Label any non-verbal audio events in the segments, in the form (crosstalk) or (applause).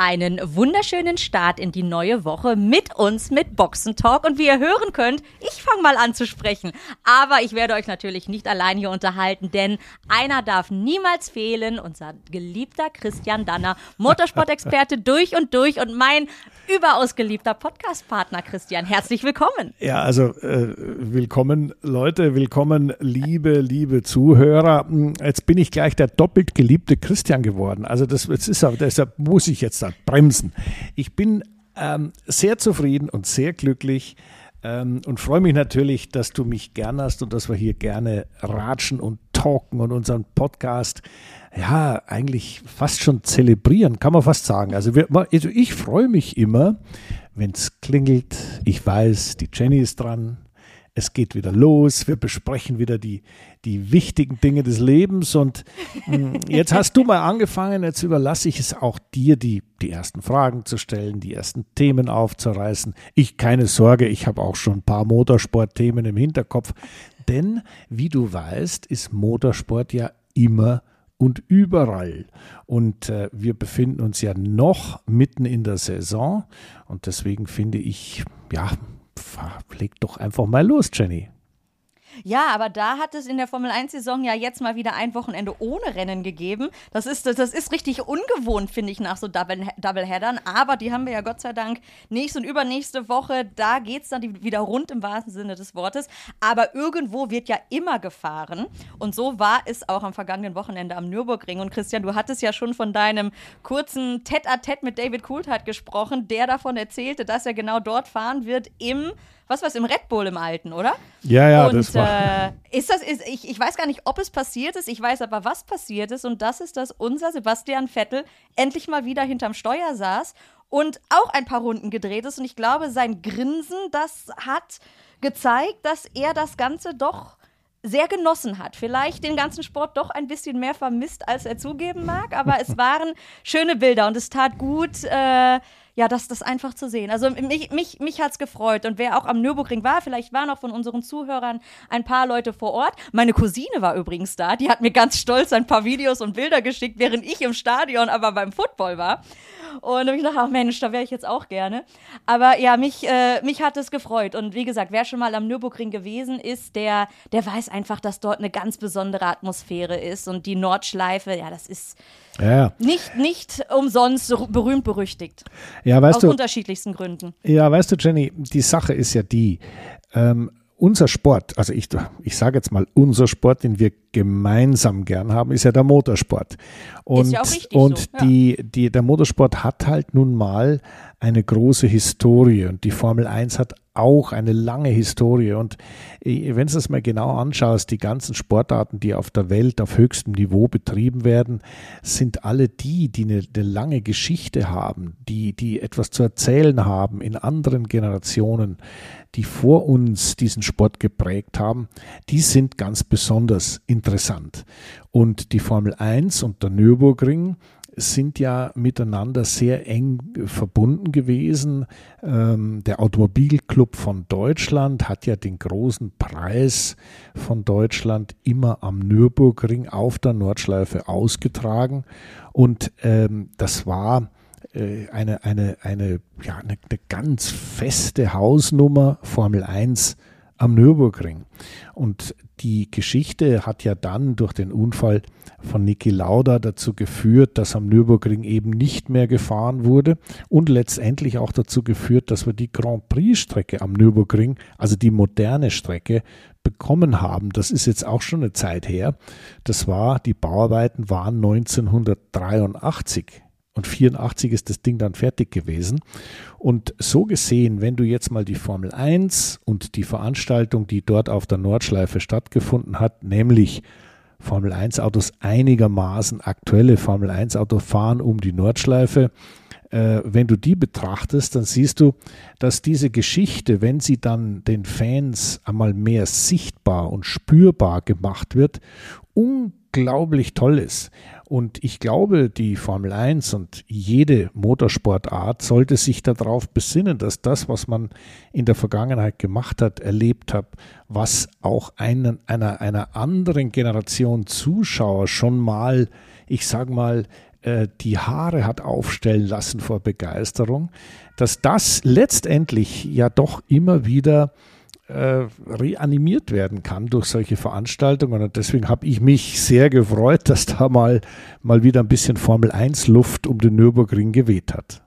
einen wunderschönen Start in die neue Woche mit uns mit Boxentalk. Und wie ihr hören könnt, ich fange mal an zu sprechen. Aber ich werde euch natürlich nicht allein hier unterhalten, denn einer darf niemals fehlen. Unser geliebter Christian Danner, Motorsport-Experte (laughs) durch und durch und mein überaus geliebter Podcast-Partner Christian. Herzlich willkommen. Ja, also äh, willkommen Leute, willkommen liebe, liebe Zuhörer. Jetzt bin ich gleich der doppelt geliebte Christian geworden. Also das, das ist, deshalb muss ich jetzt da bremsen. Ich bin ähm, sehr zufrieden und sehr glücklich ähm, und freue mich natürlich, dass du mich gern hast und dass wir hier gerne ratschen und talken und unseren Podcast ja eigentlich fast schon zelebrieren, kann man fast sagen. Also, wir, also ich freue mich immer, wenn es klingelt. Ich weiß, die Jenny ist dran, es geht wieder los, wir besprechen wieder die, die wichtigen Dinge des Lebens und mh, hm, jetzt hast du mal angefangen, jetzt überlasse ich es auch dir, die, die ersten Fragen zu stellen, die ersten Themen aufzureißen. Ich keine Sorge, ich habe auch schon ein paar Motorsportthemen im Hinterkopf, denn wie du weißt, ist Motorsport ja immer und überall. Und äh, wir befinden uns ja noch mitten in der Saison und deswegen finde ich, ja, leg doch einfach mal los, Jenny. Ja, aber da hat es in der Formel 1-Saison ja jetzt mal wieder ein Wochenende ohne Rennen gegeben. Das ist, das ist richtig ungewohnt, finde ich, nach so Double, Doubleheadern. Aber die haben wir ja Gott sei Dank nächste und übernächste Woche. Da geht es dann wieder rund im wahrsten Sinne des Wortes. Aber irgendwo wird ja immer gefahren. Und so war es auch am vergangenen Wochenende am Nürburgring. Und Christian, du hattest ja schon von deinem kurzen Tête-à-Tête mit David Coulthard gesprochen, der davon erzählte, dass er genau dort fahren wird im was war es, im Red Bull im Alten, oder? Ja, ja, und, das war. Äh, ist das, ist, ich, ich weiß gar nicht, ob es passiert ist, ich weiß aber, was passiert ist. Und das ist, dass unser Sebastian Vettel endlich mal wieder hinterm Steuer saß und auch ein paar Runden gedreht ist. Und ich glaube, sein Grinsen, das hat gezeigt, dass er das Ganze doch sehr genossen hat. Vielleicht den ganzen Sport doch ein bisschen mehr vermisst, als er zugeben mag, aber es (laughs) waren schöne Bilder und es tat gut, äh, ja, das, das einfach zu sehen. Also mich, mich, mich hat es gefreut. Und wer auch am Nürburgring war, vielleicht waren auch von unseren Zuhörern ein paar Leute vor Ort. Meine Cousine war übrigens da. Die hat mir ganz stolz ein paar Videos und Bilder geschickt, während ich im Stadion aber beim Football war. Und ich dachte, ach Mensch, da wäre ich jetzt auch gerne. Aber ja, mich, äh, mich hat es gefreut. Und wie gesagt, wer schon mal am Nürburgring gewesen ist, der, der weiß einfach, dass dort eine ganz besondere Atmosphäre ist. Und die Nordschleife, ja, das ist ja. nicht, nicht umsonst berühmt berüchtigt. Ja, weißt Aus du, unterschiedlichsten Gründen. Ja, weißt du, Jenny, die Sache ist ja die, ähm, unser Sport, also ich, ich sage jetzt mal, unser Sport, den wir gemeinsam gern haben, ist ja der Motorsport. Und, ja und so, ja. die, die, der Motorsport hat halt nun mal eine große Historie und die Formel 1 hat auch eine lange Historie. Und äh, wenn du es mal genau anschaust, die ganzen Sportarten, die auf der Welt auf höchstem Niveau betrieben werden, sind alle die, die eine, eine lange Geschichte haben, die, die etwas zu erzählen haben in anderen Generationen, die vor uns diesen Sport geprägt haben, die sind ganz besonders interessant. Und die Formel 1 und der Nürburgring sind ja miteinander sehr eng verbunden gewesen. Ähm, der Automobilclub von Deutschland hat ja den großen Preis von Deutschland immer am Nürburgring auf der Nordschleife ausgetragen. Und ähm, das war äh, eine, eine, eine, ja, eine, eine ganz feste Hausnummer Formel 1 am Nürburgring. Und die Geschichte hat ja dann durch den Unfall von Niki Lauda dazu geführt, dass am Nürburgring eben nicht mehr gefahren wurde und letztendlich auch dazu geführt, dass wir die Grand Prix-Strecke am Nürburgring, also die moderne Strecke, bekommen haben. Das ist jetzt auch schon eine Zeit her. Das war, die Bauarbeiten waren 1983. Und 84 ist das Ding dann fertig gewesen. Und so gesehen, wenn du jetzt mal die Formel 1 und die Veranstaltung, die dort auf der Nordschleife stattgefunden hat, nämlich Formel 1 Autos einigermaßen aktuelle Formel 1 Autos fahren um die Nordschleife, äh, wenn du die betrachtest, dann siehst du, dass diese Geschichte, wenn sie dann den Fans einmal mehr sichtbar und spürbar gemacht wird, unglaublich toll ist. Und ich glaube, die Formel 1 und jede Motorsportart sollte sich darauf besinnen, dass das, was man in der Vergangenheit gemacht hat, erlebt hat, was auch einen, einer, einer anderen Generation Zuschauer schon mal, ich sage mal, äh, die Haare hat aufstellen lassen vor Begeisterung, dass das letztendlich ja doch immer wieder äh, reanimiert werden kann durch solche Veranstaltungen. Und deswegen habe ich mich sehr gefreut, dass da mal, mal wieder ein bisschen Formel 1 Luft um den Nürburgring geweht hat.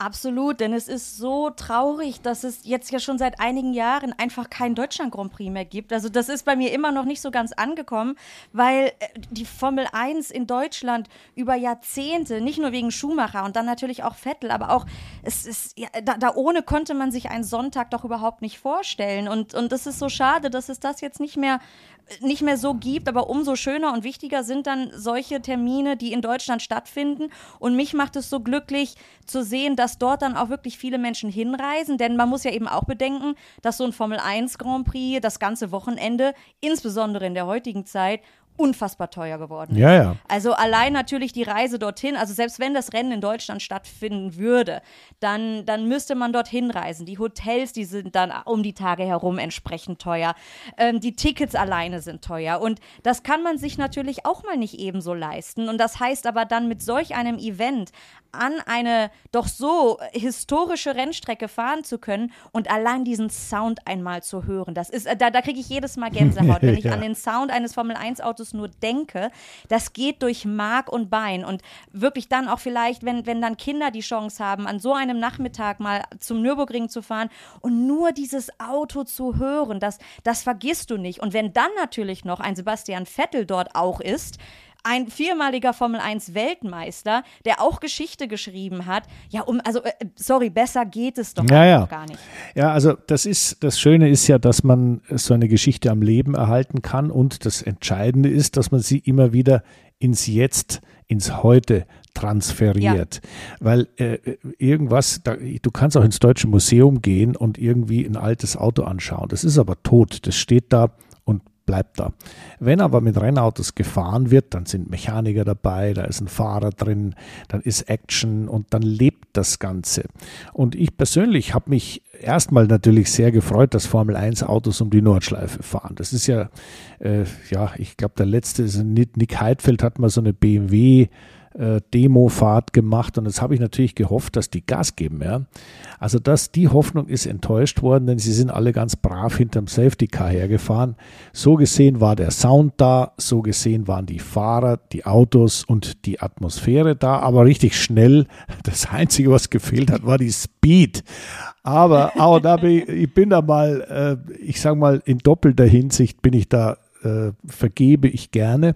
Absolut, denn es ist so traurig, dass es jetzt ja schon seit einigen Jahren einfach keinen Deutschland Grand Prix mehr gibt. Also das ist bei mir immer noch nicht so ganz angekommen, weil äh, die Formel 1 in Deutschland über Jahrzehnte, nicht nur wegen Schumacher und dann natürlich auch Vettel, aber auch es ist ja, da, da ohne konnte man sich einen Sonntag doch überhaupt nicht vorstellen und und es ist so schade, dass es das jetzt nicht mehr nicht mehr so gibt, aber umso schöner und wichtiger sind dann solche Termine, die in Deutschland stattfinden. Und mich macht es so glücklich zu sehen, dass dort dann auch wirklich viele Menschen hinreisen, denn man muss ja eben auch bedenken, dass so ein Formel 1 Grand Prix das ganze Wochenende, insbesondere in der heutigen Zeit, unfassbar teuer geworden ist. Ja, ja. Also allein natürlich die Reise dorthin, also selbst wenn das Rennen in Deutschland stattfinden würde, dann, dann müsste man dorthin reisen. Die Hotels, die sind dann um die Tage herum entsprechend teuer. Ähm, die Tickets alleine sind teuer. Und das kann man sich natürlich auch mal nicht ebenso leisten. Und das heißt aber dann mit solch einem Event an eine doch so historische Rennstrecke fahren zu können und allein diesen Sound einmal zu hören. Das ist, da, da kriege ich jedes Mal Gänsehaut, wenn (laughs) ich ja. an den Sound eines Formel-1-Autos nur denke. Das geht durch Mark und Bein. Und wirklich dann auch vielleicht, wenn, wenn dann Kinder die Chance haben, an so einem Nachmittag mal zum Nürburgring zu fahren und nur dieses Auto zu hören, das, das vergisst du nicht. Und wenn dann natürlich noch ein Sebastian Vettel dort auch ist, ein viermaliger Formel 1 Weltmeister, der auch Geschichte geschrieben hat. Ja, um, also, äh, sorry, besser geht es doch ja, ja. gar nicht. Ja, also das ist, das Schöne ist ja, dass man so eine Geschichte am Leben erhalten kann und das Entscheidende ist, dass man sie immer wieder ins Jetzt, ins Heute transferiert. Ja. Weil äh, irgendwas, da, du kannst auch ins Deutsche Museum gehen und irgendwie ein altes Auto anschauen. Das ist aber tot. Das steht da bleibt da. Wenn aber mit Rennautos gefahren wird, dann sind Mechaniker dabei, da ist ein Fahrer drin, dann ist Action und dann lebt das Ganze. Und ich persönlich habe mich erstmal natürlich sehr gefreut, dass Formel 1 Autos um die Nordschleife fahren. Das ist ja, äh, ja, ich glaube, der letzte ist Nick Heidfeld hat mal so eine BMW äh, Demofahrt gemacht und jetzt habe ich natürlich gehofft, dass die Gas geben. Ja. Also das, die Hoffnung ist enttäuscht worden, denn sie sind alle ganz brav hinterm Safety Car hergefahren. So gesehen war der Sound da, so gesehen waren die Fahrer, die Autos und die Atmosphäre da, aber richtig schnell. Das Einzige, was gefehlt hat, war die Speed. Aber, aber da bin ich, ich bin da mal, äh, ich sage mal, in doppelter Hinsicht bin ich da äh, vergebe ich gerne.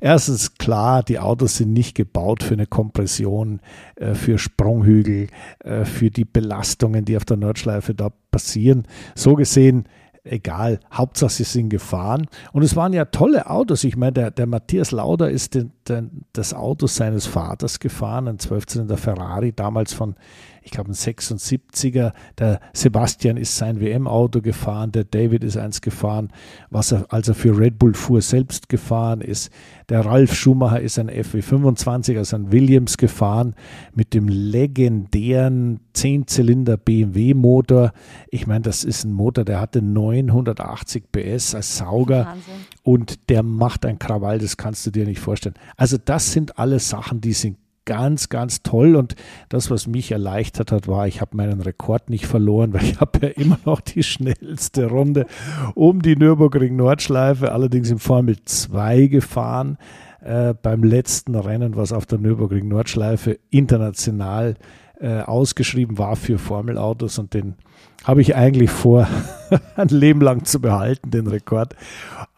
Erstens klar, die Autos sind nicht gebaut für eine Kompression, äh, für Sprunghügel, äh, für die Belastungen, die auf der Nordschleife da passieren. So gesehen egal, Hauptsache sie sind gefahren. Und es waren ja tolle Autos. Ich meine, der, der Matthias Lauder ist den, den, das Auto seines Vaters gefahren, ein 12-Zylinder Ferrari, damals von ich glaube, ein 76er. Der Sebastian ist sein WM-Auto gefahren, der David ist eins gefahren, was er, als er für Red Bull fuhr, selbst gefahren ist. Der Ralf Schumacher ist ein FW25, also ein Williams gefahren mit dem legendären 10-Zylinder BMW-Motor. Ich meine, das ist ein Motor, der hatte 980 PS als Sauger Wahnsinn. und der macht ein Krawall, das kannst du dir nicht vorstellen. Also das sind alles Sachen, die sind ganz, ganz toll. Und das, was mich erleichtert hat, war, ich habe meinen Rekord nicht verloren, (laughs) weil ich habe ja immer noch die schnellste Runde um die Nürburgring Nordschleife, allerdings im Formel 2 gefahren. Äh, beim letzten Rennen, was auf der Nürburgring Nordschleife international äh, ausgeschrieben war für Formelautos und den habe ich eigentlich vor, (laughs) ein Leben lang zu behalten, den Rekord.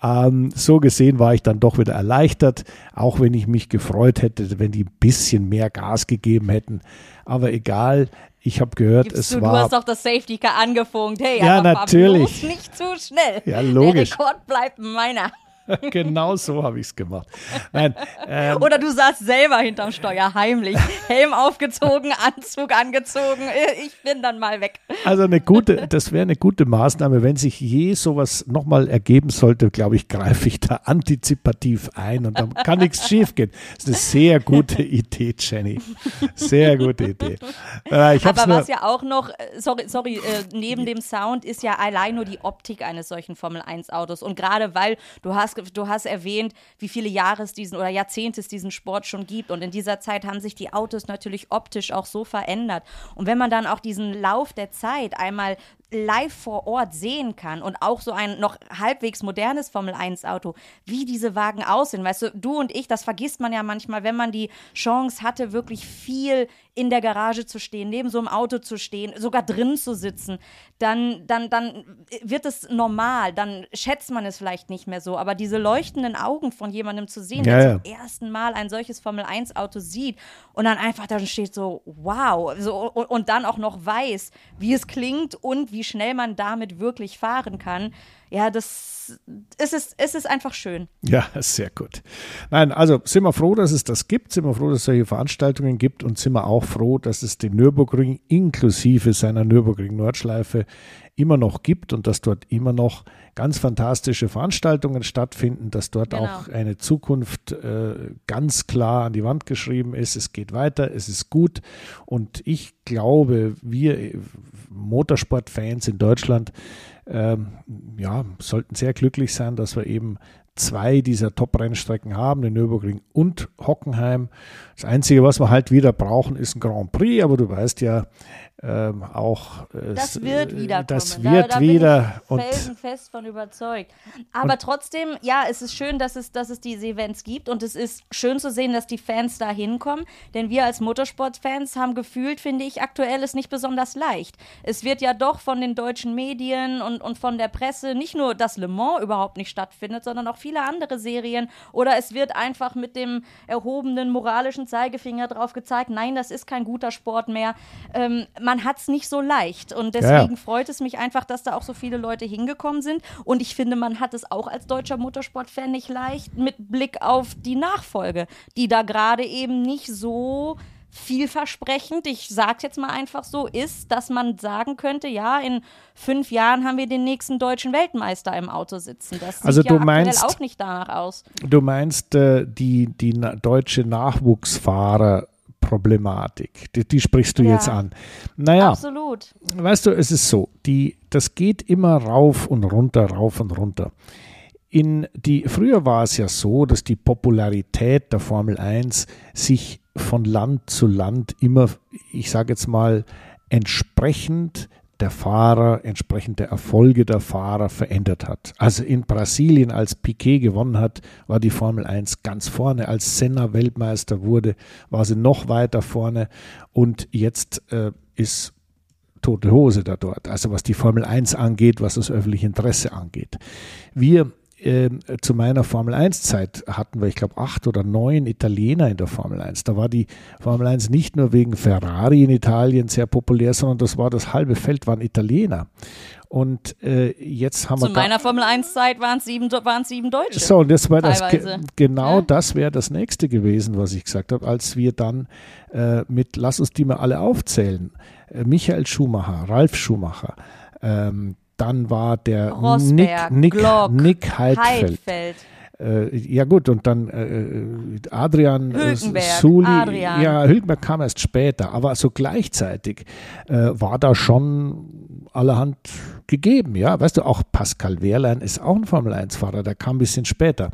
Ähm, so gesehen war ich dann doch wieder erleichtert, auch wenn ich mich gefreut hätte, wenn die ein bisschen mehr Gas gegeben hätten. Aber egal, ich habe gehört, Gibst es du, war. Du hast doch das Safety Car angefunkt. Hey, ja, natürlich. nicht zu schnell. Ja, logisch. Der Rekord bleibt meiner. (laughs) genau so habe ich es gemacht. Nein, ähm, Oder du saßt selber hinterm Steuer heimlich, Helm aufgezogen, Anzug angezogen. Ich bin dann mal weg. Also eine gute, das wäre eine gute Maßnahme, wenn sich je sowas nochmal ergeben sollte, glaube ich, greife ich da antizipativ ein und dann kann nichts schiefgehen. Das ist eine sehr gute Idee, Jenny. Sehr gute Idee. Äh, Aber was ja auch noch, äh, sorry, sorry, äh, neben dem Sound ist ja allein nur die Optik eines solchen Formel 1 Autos und gerade weil du hast, du hast erwähnt, wie viele Jahre es diesen oder Jahrzehnte es diesen Sport schon gibt. Und in dieser Zeit haben sich die Autos natürlich optisch auch so verändert. Und wenn man dann auch diesen Lauf der Zeit einmal live vor Ort sehen kann und auch so ein noch halbwegs modernes Formel-1-Auto, wie diese Wagen aussehen. Weißt du, du und ich, das vergisst man ja manchmal, wenn man die Chance hatte, wirklich viel in der Garage zu stehen, neben so einem Auto zu stehen, sogar drin zu sitzen, dann, dann, dann wird es normal, dann schätzt man es vielleicht nicht mehr so. Aber diese leuchtenden Augen von jemandem zu sehen, ja, der ja. zum ersten Mal ein solches Formel-1-Auto sieht und dann einfach da steht so, wow, so, und, und dann auch noch weiß, wie es klingt und wie schnell man damit wirklich fahren kann, ja, das es ist, es ist einfach schön. Ja, sehr gut. Nein, also sind wir froh, dass es das gibt, sind wir froh, dass es solche Veranstaltungen gibt und sind wir auch froh, dass es den Nürburgring inklusive seiner Nürburgring-Nordschleife immer noch gibt und dass dort immer noch ganz fantastische Veranstaltungen stattfinden, dass dort genau. auch eine Zukunft äh, ganz klar an die Wand geschrieben ist. Es geht weiter, es ist gut und ich glaube, wir Motorsportfans in Deutschland ähm, ja, sollten sehr glücklich sein, dass wir eben zwei dieser Top-Rennstrecken haben, den Nürburgring und Hockenheim. Das Einzige, was wir halt wieder brauchen, ist ein Grand Prix, aber du weißt ja, ähm, auch. Äh, das wird wieder Das kommen. wird da, da wieder. Bin ich felsenfest von überzeugt. Aber trotzdem, ja, es ist schön, dass es, dass es diese Events gibt und es ist schön zu sehen, dass die Fans da hinkommen, denn wir als Motorsportfans haben gefühlt, finde ich, aktuell ist nicht besonders leicht. Es wird ja doch von den deutschen Medien und, und von der Presse nicht nur, dass Le Mans überhaupt nicht stattfindet, sondern auch viele andere Serien oder es wird einfach mit dem erhobenen moralischen Zeigefinger drauf gezeigt, nein, das ist kein guter Sport mehr. Ähm, man hat es nicht so leicht. Und deswegen ja. freut es mich einfach, dass da auch so viele Leute hingekommen sind. Und ich finde, man hat es auch als deutscher Motorsportfan nicht leicht mit Blick auf die Nachfolge, die da gerade eben nicht so vielversprechend, ich sage jetzt mal einfach so, ist, dass man sagen könnte, ja, in fünf Jahren haben wir den nächsten deutschen Weltmeister im Auto sitzen. Das also sieht ja du meinst, auch nicht danach aus. Du meinst äh, die, die deutsche Nachwuchsfahrer Problematik. Die, die sprichst du ja, jetzt an. Naja, absolut. Weißt du, es ist so, die, das geht immer rauf und runter, rauf und runter. In die, früher war es ja so, dass die Popularität der Formel 1 sich von Land zu Land immer, ich sage jetzt mal, entsprechend der Fahrer, entsprechend der Erfolge der Fahrer verändert hat. Also in Brasilien, als Piquet gewonnen hat, war die Formel 1 ganz vorne. Als Senna Weltmeister wurde, war sie noch weiter vorne. Und jetzt äh, ist tote Hose da dort. Also was die Formel 1 angeht, was das öffentliche Interesse angeht. Wir äh, zu meiner Formel 1-Zeit hatten wir, ich glaube, acht oder neun Italiener in der Formel 1. Da war die Formel 1 nicht nur wegen Ferrari in Italien sehr populär, sondern das war das halbe Feld waren Italiener. Und äh, jetzt haben Zu wir. Zu meiner Formel 1-Zeit waren es sieben, sieben Deutsche. So, und das war das, genau ja. das wäre das nächste gewesen, was ich gesagt habe, als wir dann äh, mit, lass uns die mal alle aufzählen, äh, Michael Schumacher, Ralf Schumacher, ähm, dann war der Rosberg, Nick, Nick, Glock, Nick Heidfeld. Heidfeld. Äh, ja gut, und dann äh, Adrian äh, Hülkenberg, Suli, Adrian. ja, Hülkenberg kam erst später, aber so gleichzeitig äh, war da schon allerhand gegeben, ja, weißt du, auch Pascal Wehrlein ist auch ein Formel-1-Fahrer, der kam ein bisschen später,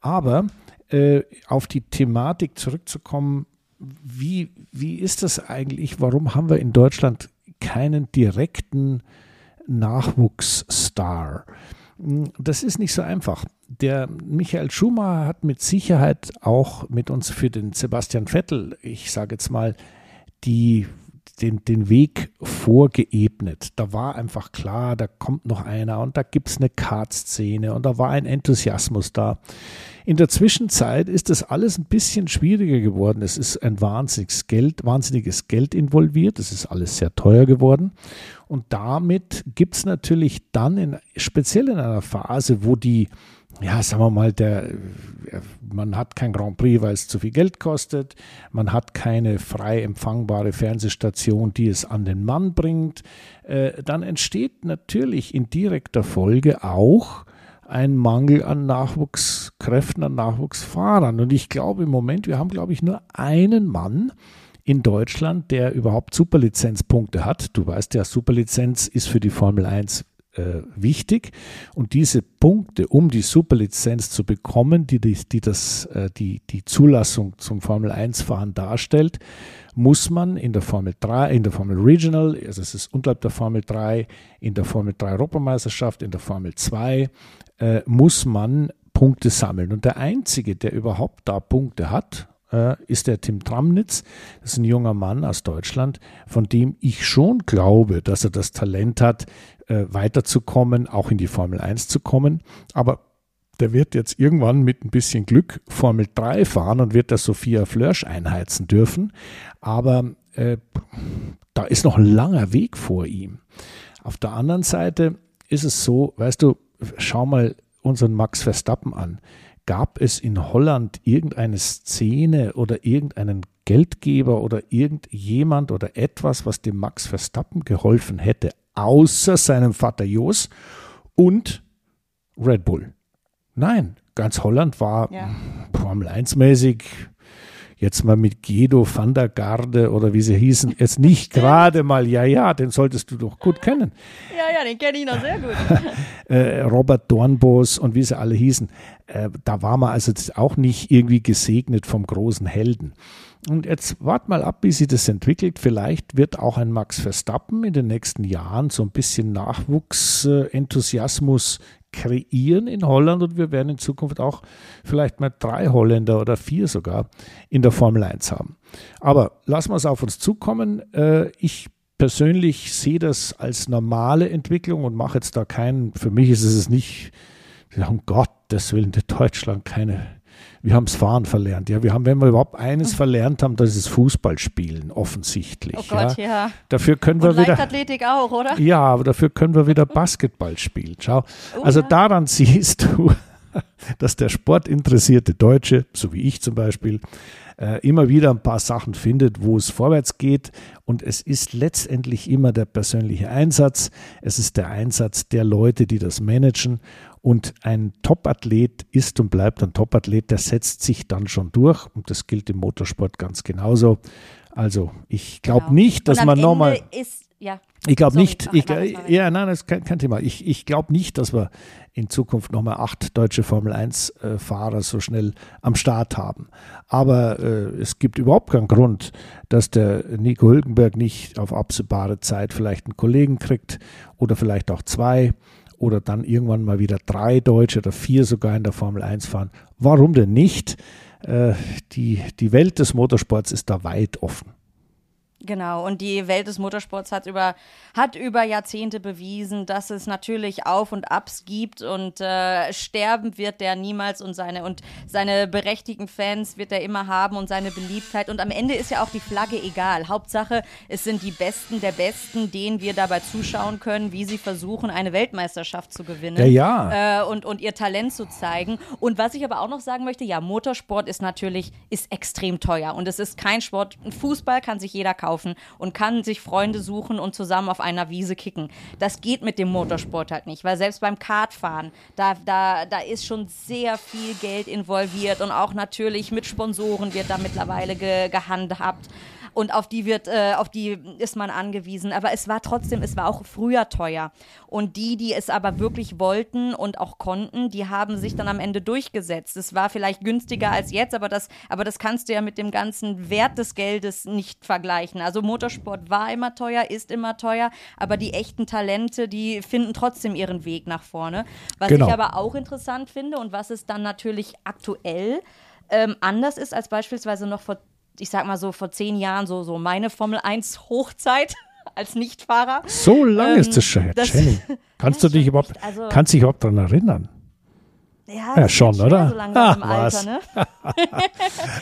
aber äh, auf die Thematik zurückzukommen, wie, wie ist das eigentlich, warum haben wir in Deutschland keinen direkten Nachwuchsstar. Das ist nicht so einfach. Der Michael Schumacher hat mit Sicherheit auch mit uns für den Sebastian Vettel, ich sage jetzt mal, die, den, den Weg vorgeebnet. Da war einfach klar, da kommt noch einer und da gibt es eine Kart-Szene und da war ein Enthusiasmus da. In der Zwischenzeit ist das alles ein bisschen schwieriger geworden. Es ist ein wahnsinniges Geld, wahnsinniges Geld involviert. Es ist alles sehr teuer geworden. Und damit gibt es natürlich dann, in, speziell in einer Phase, wo die, ja, sagen wir mal, der, man hat kein Grand Prix, weil es zu viel Geld kostet. Man hat keine frei empfangbare Fernsehstation, die es an den Mann bringt. Äh, dann entsteht natürlich in direkter Folge auch ein Mangel an Nachwuchskräften, an Nachwuchsfahrern. Und ich glaube im Moment, wir haben, glaube ich, nur einen Mann in Deutschland, der überhaupt Superlizenzpunkte hat. Du weißt ja, Superlizenz ist für die Formel 1 äh, wichtig. Und diese Punkte, um die Superlizenz zu bekommen, die, die, das, äh, die, die Zulassung zum Formel 1-Fahren darstellt, muss man in der Formel 3, in der Formel Regional, also es ist unterhalb der Formel 3, in der Formel 3 Europameisterschaft, in der Formel 2, äh, muss man Punkte sammeln. Und der Einzige, der überhaupt da Punkte hat, äh, ist der Tim Tramnitz. Das ist ein junger Mann aus Deutschland, von dem ich schon glaube, dass er das Talent hat, äh, weiterzukommen, auch in die Formel 1 zu kommen. Aber der wird jetzt irgendwann mit ein bisschen Glück Formel 3 fahren und wird das Sophia Flörsch einheizen dürfen. Aber äh, da ist noch ein langer Weg vor ihm. Auf der anderen Seite ist es so, weißt du, schau mal unseren Max Verstappen an. Gab es in Holland irgendeine Szene oder irgendeinen Geldgeber oder irgendjemand oder etwas, was dem Max Verstappen geholfen hätte, außer seinem Vater Jos und Red Bull? Nein, ganz Holland war ja. Formel 1 mäßig jetzt mal mit Guido van der Garde oder wie sie hießen, jetzt nicht gerade mal, ja, ja, den solltest du doch gut kennen. Ja, ja, den kenne ich noch sehr gut. (laughs) äh, Robert Dornbos und wie sie alle hießen, äh, da war man also auch nicht irgendwie gesegnet vom großen Helden. Und jetzt wart mal ab, wie sich das entwickelt. Vielleicht wird auch ein Max Verstappen in den nächsten Jahren so ein bisschen Nachwuchsenthusiasmus kreieren in Holland und wir werden in Zukunft auch vielleicht mal drei Holländer oder vier sogar in der Formel 1 haben. Aber lassen wir es auf uns zukommen. Äh, ich persönlich sehe das als normale Entwicklung und mache jetzt da keinen, für mich ist es nicht, um Gottes Willen, in Deutschland keine wir haben es Fahren verlernt. Ja, wir haben, wenn wir überhaupt eines (laughs) verlernt haben, das ist Fußballspielen, offensichtlich. Oh Gott, ja. ja. Dafür können wir Und wieder. Leichtathletik auch, oder? Ja, aber dafür können wir wieder (laughs) Basketball spielen. Schau. Oh, also ja. daran (laughs) siehst du, dass der sportinteressierte Deutsche, so wie ich zum Beispiel, äh, immer wieder ein paar Sachen findet, wo es vorwärts geht. Und es ist letztendlich immer der persönliche Einsatz. Es ist der Einsatz der Leute, die das managen. Und ein Topathlet ist und bleibt ein Topathlet, der setzt sich dann schon durch. Und das gilt im Motorsport ganz genauso. Also ich glaube genau. nicht, dass man nochmal. Ja. Ich glaube nicht, ich, ja, nein, das ist kein, kein Thema. Ich, ich glaube nicht, dass wir in Zukunft nochmal acht deutsche Formel 1-Fahrer äh, so schnell am Start haben. Aber äh, es gibt überhaupt keinen Grund, dass der Nico Hülkenberg nicht auf absehbare Zeit vielleicht einen Kollegen kriegt oder vielleicht auch zwei oder dann irgendwann mal wieder drei Deutsche oder vier sogar in der Formel 1 fahren. Warum denn nicht? Äh, die, die Welt des Motorsports ist da weit offen. Genau, und die Welt des Motorsports hat über, hat über Jahrzehnte bewiesen, dass es natürlich Auf und Abs gibt und äh, sterben wird der niemals und seine und seine berechtigten Fans wird er immer haben und seine Beliebtheit. Und am Ende ist ja auch die Flagge egal. Hauptsache, es sind die Besten der Besten, denen wir dabei zuschauen können, wie sie versuchen, eine Weltmeisterschaft zu gewinnen. Ja, ja. Äh, und, und ihr Talent zu zeigen. Und was ich aber auch noch sagen möchte, ja, Motorsport ist natürlich, ist extrem teuer. Und es ist kein Sport. Fußball kann sich jeder kaufen kaufen und kann sich Freunde suchen und zusammen auf einer Wiese kicken. Das geht mit dem Motorsport halt nicht, weil selbst beim Kartfahren, da, da, da ist schon sehr viel Geld involviert und auch natürlich mit Sponsoren wird da mittlerweile ge, gehandhabt und auf die wird, äh, auf die ist man angewiesen. Aber es war trotzdem, es war auch früher teuer. Und die, die es aber wirklich wollten und auch konnten, die haben sich dann am Ende durchgesetzt. Es war vielleicht günstiger als jetzt, aber das, aber das kannst du ja mit dem ganzen Wert des Geldes nicht vergleichen. Also Motorsport war immer teuer, ist immer teuer, aber die echten Talente, die finden trotzdem ihren Weg nach vorne. Was genau. ich aber auch interessant finde und was es dann natürlich aktuell ähm, anders ist als beispielsweise noch vor ich sag mal so vor zehn Jahren, so, so meine Formel 1 Hochzeit (laughs) als Nichtfahrer. So lange ähm, ist das schon, das, Jenny. (laughs) Kannst du dich überhaupt, also, kannst dich überhaupt daran erinnern? Ja, ja schon, oder? So Ach, im Alter, ne? (laughs)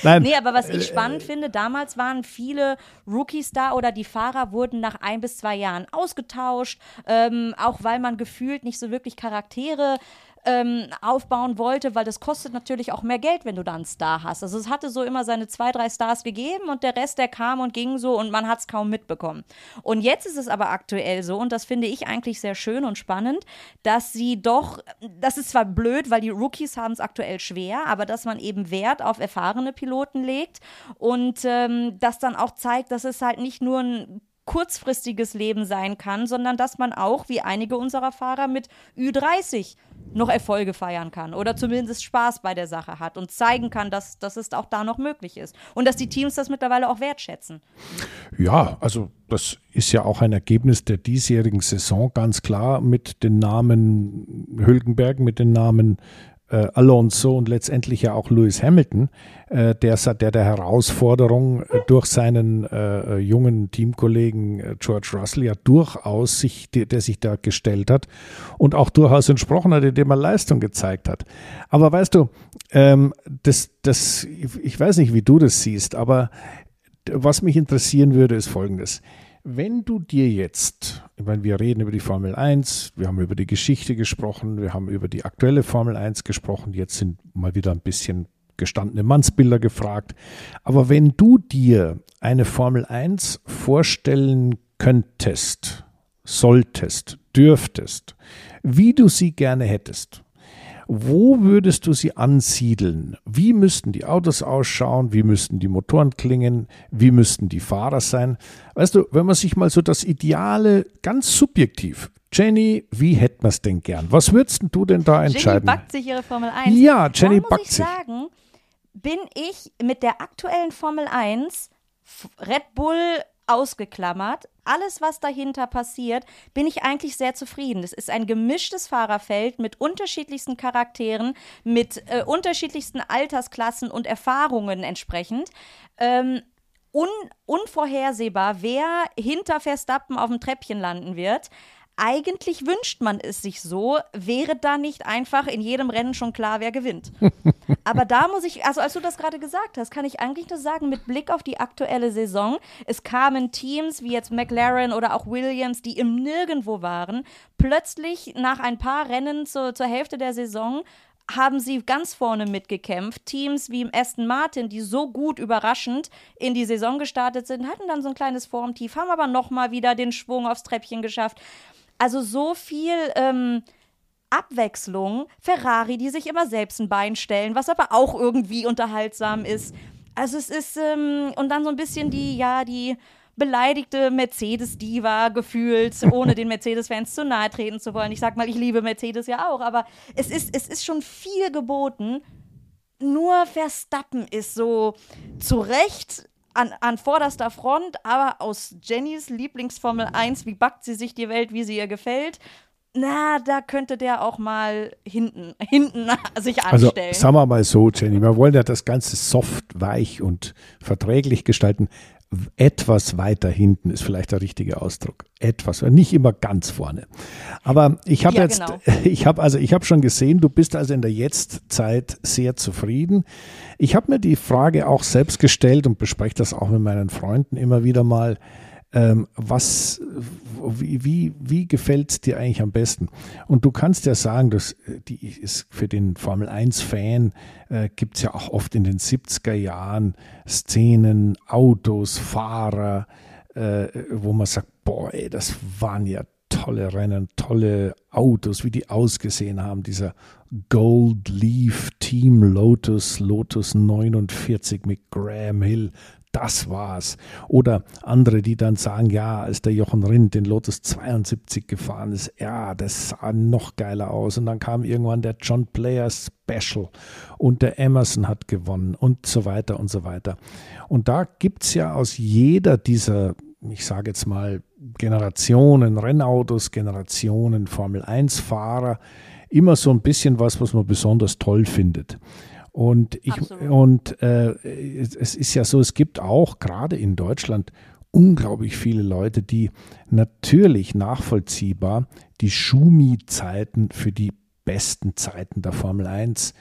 Nein. Nee, aber was ich spannend finde, damals waren viele Rookies da oder die Fahrer wurden nach ein bis zwei Jahren ausgetauscht, ähm, auch weil man gefühlt nicht so wirklich Charaktere ähm, aufbauen wollte, weil das kostet natürlich auch mehr Geld, wenn du da einen Star hast. Also es hatte so immer seine zwei, drei Stars gegeben und der Rest, der kam und ging so und man hat es kaum mitbekommen. Und jetzt ist es aber aktuell so, und das finde ich eigentlich sehr schön und spannend, dass sie doch, das ist zwar blöd, weil die Rookies haben es aktuell schwer, aber dass man eben Wert auf erfahrene Piloten legt und ähm, das dann auch zeigt, dass es halt nicht nur ein kurzfristiges Leben sein kann, sondern dass man auch, wie einige unserer Fahrer mit Ü30 noch Erfolge feiern kann oder zumindest Spaß bei der Sache hat und zeigen kann, dass, dass es auch da noch möglich ist und dass die Teams das mittlerweile auch wertschätzen. Ja, also das ist ja auch ein Ergebnis der diesjährigen Saison ganz klar mit den Namen Hülkenberg, mit den Namen äh, Alonso und letztendlich ja auch Lewis Hamilton, äh, der, der der Herausforderung äh, durch seinen äh, jungen Teamkollegen äh, George Russell ja durchaus sich, der, der, sich da gestellt hat und auch durchaus entsprochen hat, indem er Leistung gezeigt hat. Aber weißt du, ähm, das, das, ich weiß nicht, wie du das siehst, aber was mich interessieren würde, ist Folgendes. Wenn du dir jetzt, ich meine, wir reden über die Formel 1, wir haben über die Geschichte gesprochen, wir haben über die aktuelle Formel 1 gesprochen, jetzt sind mal wieder ein bisschen gestandene Mannsbilder gefragt. Aber wenn du dir eine Formel 1 vorstellen könntest, solltest, dürftest, wie du sie gerne hättest, wo würdest du sie ansiedeln? Wie müssten die Autos ausschauen? Wie müssten die Motoren klingen? Wie müssten die Fahrer sein? Weißt du, wenn man sich mal so das Ideale ganz subjektiv Jenny, wie hätten wir es denn gern? Was würdest du denn da entscheiden? Jenny backt sich ihre Formel 1. Ja, Jenny da backt sich. muss ich sagen, bin ich mit der aktuellen Formel 1 Red Bull ausgeklammert. Alles, was dahinter passiert, bin ich eigentlich sehr zufrieden. Es ist ein gemischtes Fahrerfeld mit unterschiedlichsten Charakteren, mit äh, unterschiedlichsten Altersklassen und Erfahrungen entsprechend. Ähm, un unvorhersehbar, wer hinter Verstappen auf dem Treppchen landen wird eigentlich wünscht man es sich so, wäre da nicht einfach in jedem Rennen schon klar, wer gewinnt. (laughs) Aber da muss ich, also als du das gerade gesagt hast, kann ich eigentlich nur sagen, mit Blick auf die aktuelle Saison, es kamen Teams wie jetzt McLaren oder auch Williams, die im Nirgendwo waren, plötzlich nach ein paar Rennen zur, zur Hälfte der Saison haben sie ganz vorne mitgekämpft. Teams wie im Aston Martin, die so gut überraschend in die Saison gestartet sind, hatten dann so ein kleines Formtief, haben aber nochmal wieder den Schwung aufs Treppchen geschafft. Also so viel ähm, Abwechslung. Ferrari, die sich immer selbst ein Bein stellen, was aber auch irgendwie unterhaltsam ist. Also es ist, ähm, und dann so ein bisschen die, ja, die beleidigte Mercedes-Diva gefühlt, (laughs) ohne den Mercedes-Fans zu nahe treten zu wollen. Ich sag mal, ich liebe Mercedes ja auch, aber es ist, es ist schon viel geboten. Nur Verstappen ist so zu Recht an, an vorderster Front, aber aus Jennys Lieblingsformel 1, wie backt sie sich die Welt, wie sie ihr gefällt, na, da könnte der auch mal hinten, (laughs) hinten sich also, anstellen. Also sagen wir mal so, Jenny, wir wollen ja das Ganze soft, weich und verträglich gestalten etwas weiter hinten ist vielleicht der richtige Ausdruck. Etwas, nicht immer ganz vorne. Aber ich habe ja, jetzt, genau. (laughs) ich habe also, ich habe schon gesehen, du bist also in der Jetztzeit sehr zufrieden. Ich habe mir die Frage auch selbst gestellt und bespreche das auch mit meinen Freunden immer wieder mal. Ähm, was, wie, wie, wie gefällt es dir eigentlich am besten? Und du kannst ja sagen, dass äh, die ist für den Formel 1-Fan äh, gibt es ja auch oft in den 70er Jahren Szenen, Autos, Fahrer, äh, wo man sagt, boah, ey, das waren ja tolle Rennen, tolle Autos, wie die ausgesehen haben. Dieser Gold Leaf Team Lotus, Lotus 49 mit Graham Hill, das war's. Oder andere, die dann sagen, ja, als der Jochen Rindt den Lotus 72 gefahren ist, ja, das sah noch geiler aus. Und dann kam irgendwann der John Player Special und der Emerson hat gewonnen und so weiter und so weiter. Und da gibt's ja aus jeder dieser, ich sage jetzt mal, Generationen Rennautos, Generationen Formel 1 Fahrer immer so ein bisschen was, was man besonders toll findet. Und, ich, und äh, es ist ja so, es gibt auch gerade in Deutschland unglaublich viele Leute, die natürlich nachvollziehbar die Schumi-Zeiten für die besten Zeiten der Formel 1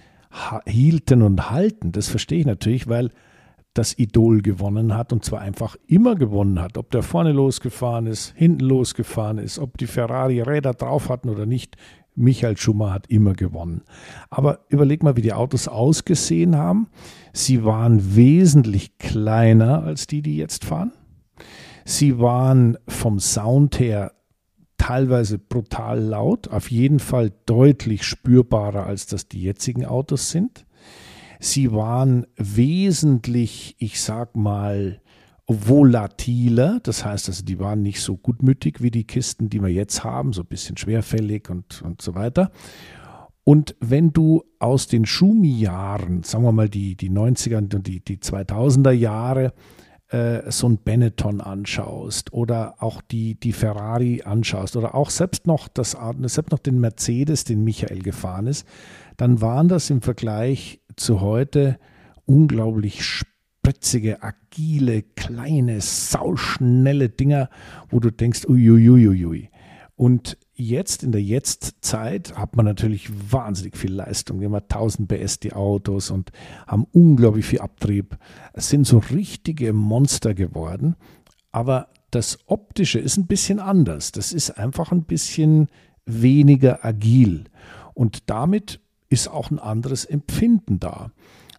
hielten und halten. Das verstehe ich natürlich, weil das Idol gewonnen hat und zwar einfach immer gewonnen hat. Ob der vorne losgefahren ist, hinten losgefahren ist, ob die Ferrari Räder drauf hatten oder nicht, Michael Schumacher hat immer gewonnen. Aber überleg mal, wie die Autos ausgesehen haben. Sie waren wesentlich kleiner als die, die jetzt fahren. Sie waren vom Sound her teilweise brutal laut, auf jeden Fall deutlich spürbarer, als das die jetzigen Autos sind. Sie waren wesentlich, ich sag mal, volatiler, das heißt also, die waren nicht so gutmütig wie die Kisten, die wir jetzt haben, so ein bisschen schwerfällig und, und so weiter. Und wenn du aus den Schumi-Jahren, sagen wir mal die, die 90er und die, die 2000er Jahre, äh, so ein Benetton anschaust oder auch die, die Ferrari anschaust oder auch selbst noch, das, selbst noch den Mercedes, den Michael gefahren ist, dann waren das im Vergleich zu heute unglaublich spritzige, agile, kleine, sauschnelle Dinger, wo du denkst, uiuiuiui. Und jetzt in der Jetztzeit hat man natürlich wahnsinnig viel Leistung. Wir haben 1000 PS die Autos und haben unglaublich viel Abtrieb. Es sind so richtige Monster geworden. Aber das Optische ist ein bisschen anders. Das ist einfach ein bisschen weniger agil. Und damit ist auch ein anderes Empfinden da.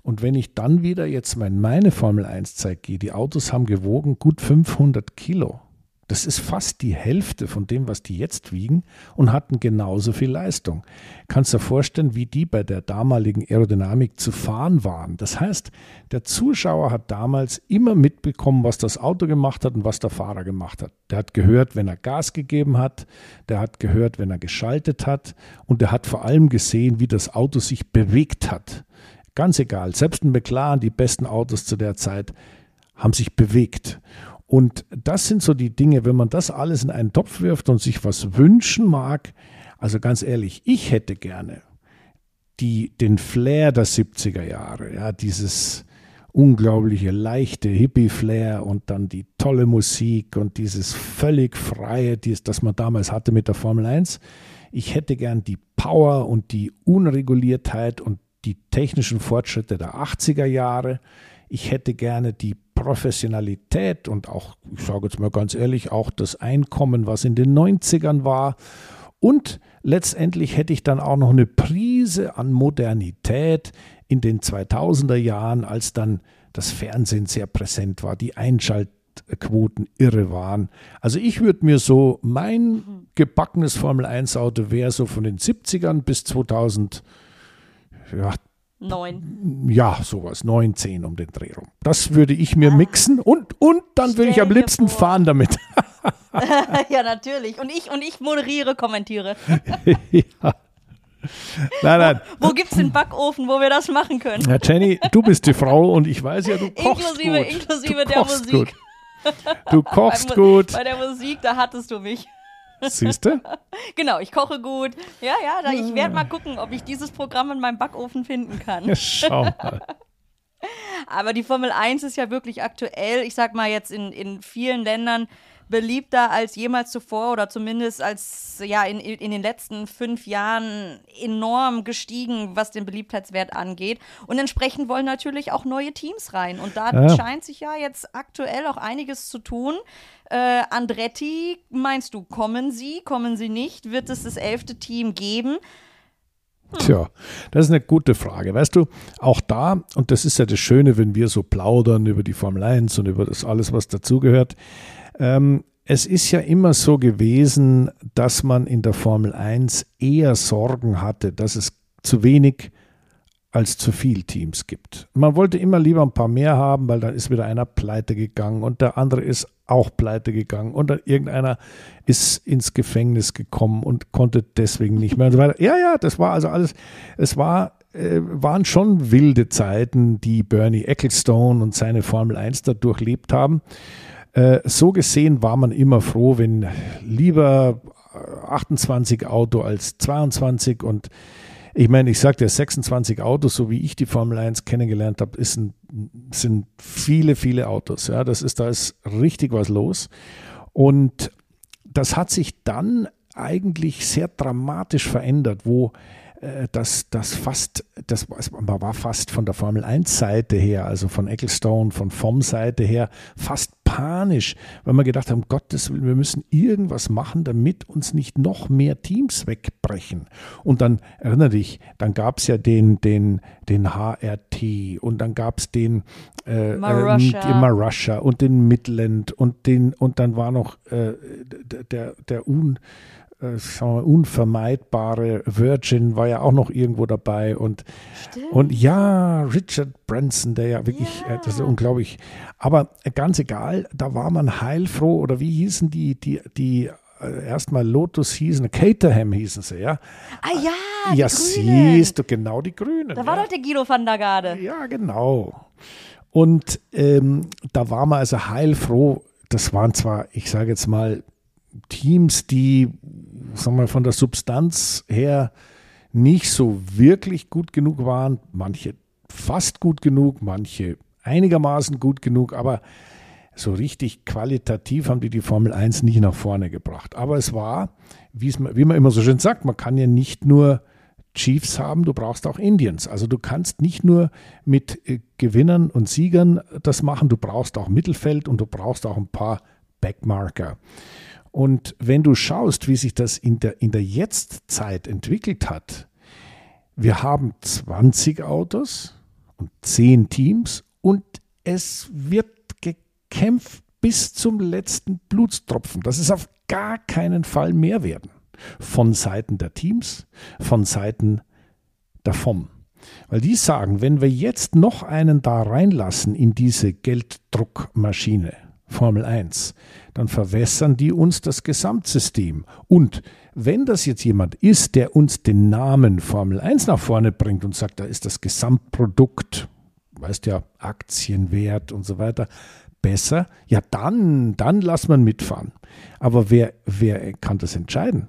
Und wenn ich dann wieder jetzt meine Formel 1 zeige, die Autos haben gewogen gut 500 Kilo. Das ist fast die Hälfte von dem, was die jetzt wiegen und hatten genauso viel Leistung. Kannst du dir vorstellen, wie die bei der damaligen Aerodynamik zu fahren waren. Das heißt, der Zuschauer hat damals immer mitbekommen, was das Auto gemacht hat und was der Fahrer gemacht hat. Der hat gehört, wenn er Gas gegeben hat, der hat gehört, wenn er geschaltet hat und der hat vor allem gesehen, wie das Auto sich bewegt hat. Ganz egal, selbst ein McLaren, die besten Autos zu der Zeit, haben sich bewegt. Und das sind so die Dinge, wenn man das alles in einen Topf wirft und sich was wünschen mag, also ganz ehrlich, ich hätte gerne die, den Flair der 70er Jahre, ja, dieses unglaubliche leichte Hippie-Flair und dann die tolle Musik und dieses völlig freie, dies, das man damals hatte mit der Formel 1. Ich hätte gern die Power und die Unreguliertheit und die technischen Fortschritte der 80er Jahre. Ich hätte gerne die Professionalität und auch, ich sage jetzt mal ganz ehrlich, auch das Einkommen, was in den 90ern war. Und letztendlich hätte ich dann auch noch eine Prise an Modernität in den 2000er Jahren, als dann das Fernsehen sehr präsent war, die Einschaltquoten irre waren. Also ich würde mir so, mein gebackenes Formel 1 Auto wäre so von den 70ern bis 2000, ja, Neun. Ja, sowas, neun, zehn um den Dreh rum. Das würde ich mir ah. mixen und, und dann würde ich am liebsten vor. fahren damit. (laughs) (laughs) ja, natürlich. Und ich, und ich moderiere, kommentiere. (laughs) ja. Nein, nein. Wo, wo gibt es den Backofen, wo wir das machen können? Ja, Jenny, du bist die Frau und ich weiß ja, du kochst inklusive, gut. Inklusive du der Musik. Gut. Du kochst bei, gut. Bei der Musik, da hattest du mich. Siehst du? (laughs) genau, ich koche gut. Ja, ja, ich werde mal gucken, ob ich dieses Programm in meinem Backofen finden kann. Schau mal. (laughs) Aber die Formel 1 ist ja wirklich aktuell. Ich sag mal jetzt in, in vielen Ländern beliebter als jemals zuvor oder zumindest als ja in, in den letzten fünf Jahren enorm gestiegen, was den Beliebtheitswert angeht. Und entsprechend wollen natürlich auch neue Teams rein. Und da ja. scheint sich ja jetzt aktuell auch einiges zu tun. Äh, Andretti, meinst du, kommen sie, kommen sie nicht? Wird es das elfte Team geben? Hm. Tja, das ist eine gute Frage. Weißt du, auch da, und das ist ja das Schöne, wenn wir so plaudern über die Formel 1 und über das alles, was dazugehört, ähm, es ist ja immer so gewesen, dass man in der Formel 1 eher Sorgen hatte, dass es zu wenig als zu viel Teams gibt. Man wollte immer lieber ein paar mehr haben, weil dann ist wieder einer pleite gegangen und der andere ist auch pleite gegangen und dann irgendeiner ist ins Gefängnis gekommen und konnte deswegen nicht mehr und so weiter. Ja, ja, das war also alles, es war, äh, waren schon wilde Zeiten, die Bernie Ecclestone und seine Formel 1 da durchlebt haben. Äh, so gesehen war man immer froh, wenn lieber 28 Auto als 22 und ich meine, ich sagte 26 Autos, so wie ich die Formel 1 kennengelernt habe, ist ein, sind viele, viele Autos. Ja, das ist, da ist richtig was los. Und das hat sich dann eigentlich sehr dramatisch verändert, wo äh, das, das fast, das man war fast von der Formel 1 Seite her, also von Ecclestone, von vom Seite her, fast panisch, weil wir gedacht haben, Gottes Willen, wir müssen irgendwas machen, damit uns nicht noch mehr Teams wegbrechen. Und dann, erinnere dich, dann gab es ja den, den, den HRT und dann gab es den äh, Marussia. äh, Marussia und den Midland und den, und dann war noch äh, der, der Un äh, unvermeidbare Virgin war ja auch noch irgendwo dabei und, und ja, Richard Branson, der ja wirklich, ja. Äh, das ist unglaublich. Aber ganz egal, da war man heilfroh oder wie hießen die, die, die äh, erstmal Lotus hießen, Caterham hießen sie, ja. Ah ja, Ja, siehst du, genau die Grünen. Da war ja. doch der Guido van der Garde. Ja, genau. Und ähm, da war man also heilfroh. Das waren zwar, ich sage jetzt mal, Teams, die sagen wir, von der Substanz her nicht so wirklich gut genug waren. Manche fast gut genug, manche einigermaßen gut genug, aber so richtig qualitativ haben die die Formel 1 nicht nach vorne gebracht. Aber es war, wie man immer so schön sagt, man kann ja nicht nur Chiefs haben, du brauchst auch Indians. Also du kannst nicht nur mit äh, Gewinnern und Siegern das machen, du brauchst auch Mittelfeld und du brauchst auch ein paar Backmarker. Und wenn du schaust, wie sich das in der, in der Jetztzeit entwickelt hat, wir haben 20 Autos und 10 Teams und es wird gekämpft bis zum letzten Blutstropfen. Das ist auf gar keinen Fall mehr werden von Seiten der Teams, von Seiten FOM. Weil die sagen, wenn wir jetzt noch einen da reinlassen in diese Gelddruckmaschine, Formel 1, dann verwässern die uns das Gesamtsystem. Und wenn das jetzt jemand ist, der uns den Namen Formel 1 nach vorne bringt und sagt, da ist das Gesamtprodukt, weißt ja, Aktienwert und so weiter, besser, ja dann, dann lass man mitfahren. Aber wer, wer kann das entscheiden?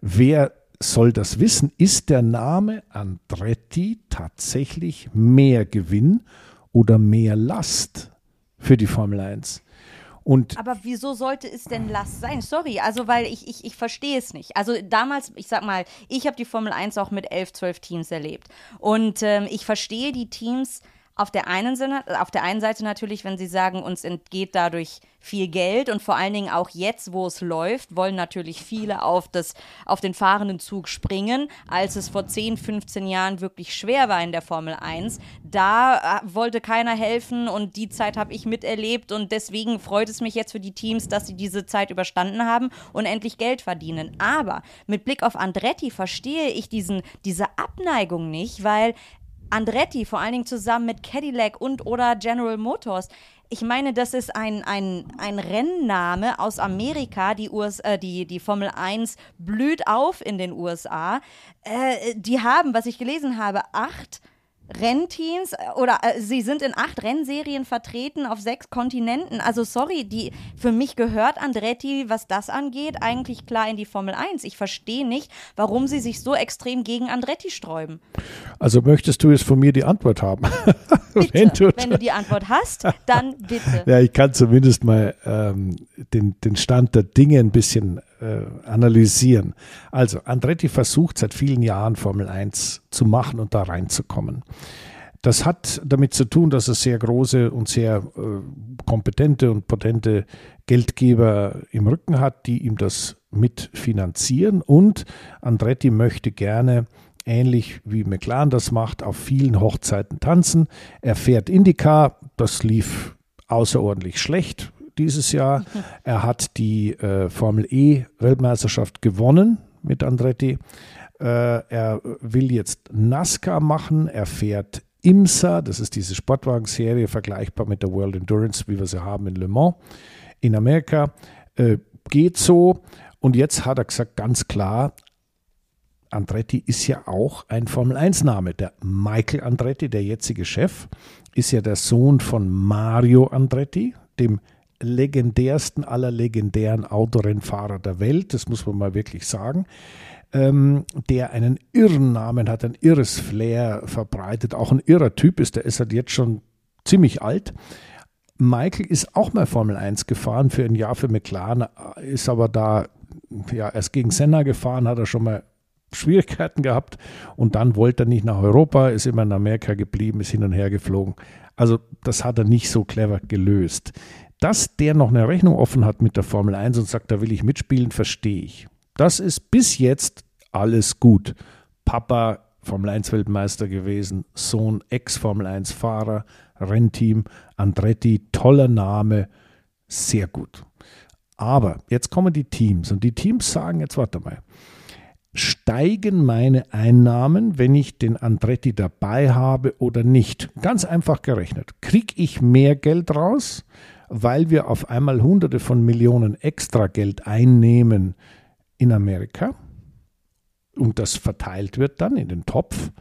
Wer soll das wissen? Ist der Name Andretti tatsächlich mehr Gewinn oder mehr Last für die Formel 1? Und aber wieso sollte es denn Last sein? Sorry, also weil ich, ich, ich verstehe es nicht. Also damals, ich sag mal, ich habe die Formel 1 auch mit 11, 12 Teams erlebt. Und ähm, ich verstehe die Teams auf der einen Sinne, auf der einen Seite natürlich, wenn sie sagen, uns entgeht dadurch viel Geld und vor allen Dingen auch jetzt, wo es läuft, wollen natürlich viele auf das auf den fahrenden Zug springen, als es vor 10, 15 Jahren wirklich schwer war in der Formel 1. Da äh, wollte keiner helfen und die Zeit habe ich miterlebt und deswegen freut es mich jetzt für die Teams, dass sie diese Zeit überstanden haben und endlich Geld verdienen. Aber mit Blick auf Andretti verstehe ich diesen diese Abneigung nicht, weil Andretti, vor allen Dingen zusammen mit Cadillac und oder General Motors. Ich meine, das ist ein, ein, ein Rennname aus Amerika. Die, US, äh, die, die Formel 1 blüht auf in den USA. Äh, die haben, was ich gelesen habe, acht Rennteams äh, oder äh, sie sind in acht Rennserien vertreten auf sechs Kontinenten. Also sorry, die für mich gehört Andretti, was das angeht, eigentlich klar in die Formel 1. Ich verstehe nicht, warum sie sich so extrem gegen Andretti sträuben. Also möchtest du jetzt von mir die Antwort haben? (laughs) Bitte, wenn, du, wenn, du, die Antwort hast, dann bitte. Ja, ich kann zumindest mal ähm, den, den Stand der Dinge ein bisschen analysieren. Also, Andretti versucht seit vielen Jahren Formel 1 zu machen und da reinzukommen. Das hat damit zu tun, dass er sehr große und sehr äh, kompetente und potente Geldgeber im Rücken hat, die ihm das mitfinanzieren. Und Andretti möchte gerne, ähnlich wie McLaren das macht, auf vielen Hochzeiten tanzen. Er fährt IndyCar, das lief außerordentlich schlecht dieses Jahr. Er hat die äh, Formel E Weltmeisterschaft gewonnen mit Andretti. Äh, er will jetzt NASCAR machen. Er fährt IMSA, das ist diese Sportwagenserie, vergleichbar mit der World Endurance, wie wir sie haben in Le Mans in Amerika. Äh, geht so. Und jetzt hat er gesagt, ganz klar, Andretti ist ja auch ein Formel-1-Name. Der Michael Andretti, der jetzige Chef, ist ja der Sohn von Mario Andretti, dem legendärsten aller legendären Autorennfahrer der Welt, das muss man mal wirklich sagen, ähm, der einen irren Namen hat, ein irres Flair verbreitet, auch ein irrer Typ ist, der ist halt jetzt schon ziemlich alt. Michael ist auch mal Formel 1 gefahren für ein Jahr für McLaren, ist aber da ja erst gegen Senna gefahren, hat er schon mal Schwierigkeiten gehabt und dann wollte er nicht nach Europa, ist immer in Amerika geblieben, ist hin und her geflogen. Also das hat er nicht so clever gelöst. Dass der noch eine Rechnung offen hat mit der Formel 1 und sagt, da will ich mitspielen, verstehe ich. Das ist bis jetzt alles gut. Papa Formel 1 Weltmeister gewesen, Sohn Ex-Formel 1 Fahrer, Rennteam, Andretti, toller Name, sehr gut. Aber jetzt kommen die Teams und die Teams sagen, jetzt warte mal, steigen meine Einnahmen, wenn ich den Andretti dabei habe oder nicht? Ganz einfach gerechnet. Kriege ich mehr Geld raus, weil wir auf einmal Hunderte von Millionen extra Geld einnehmen in Amerika und das verteilt wird dann in den Topf?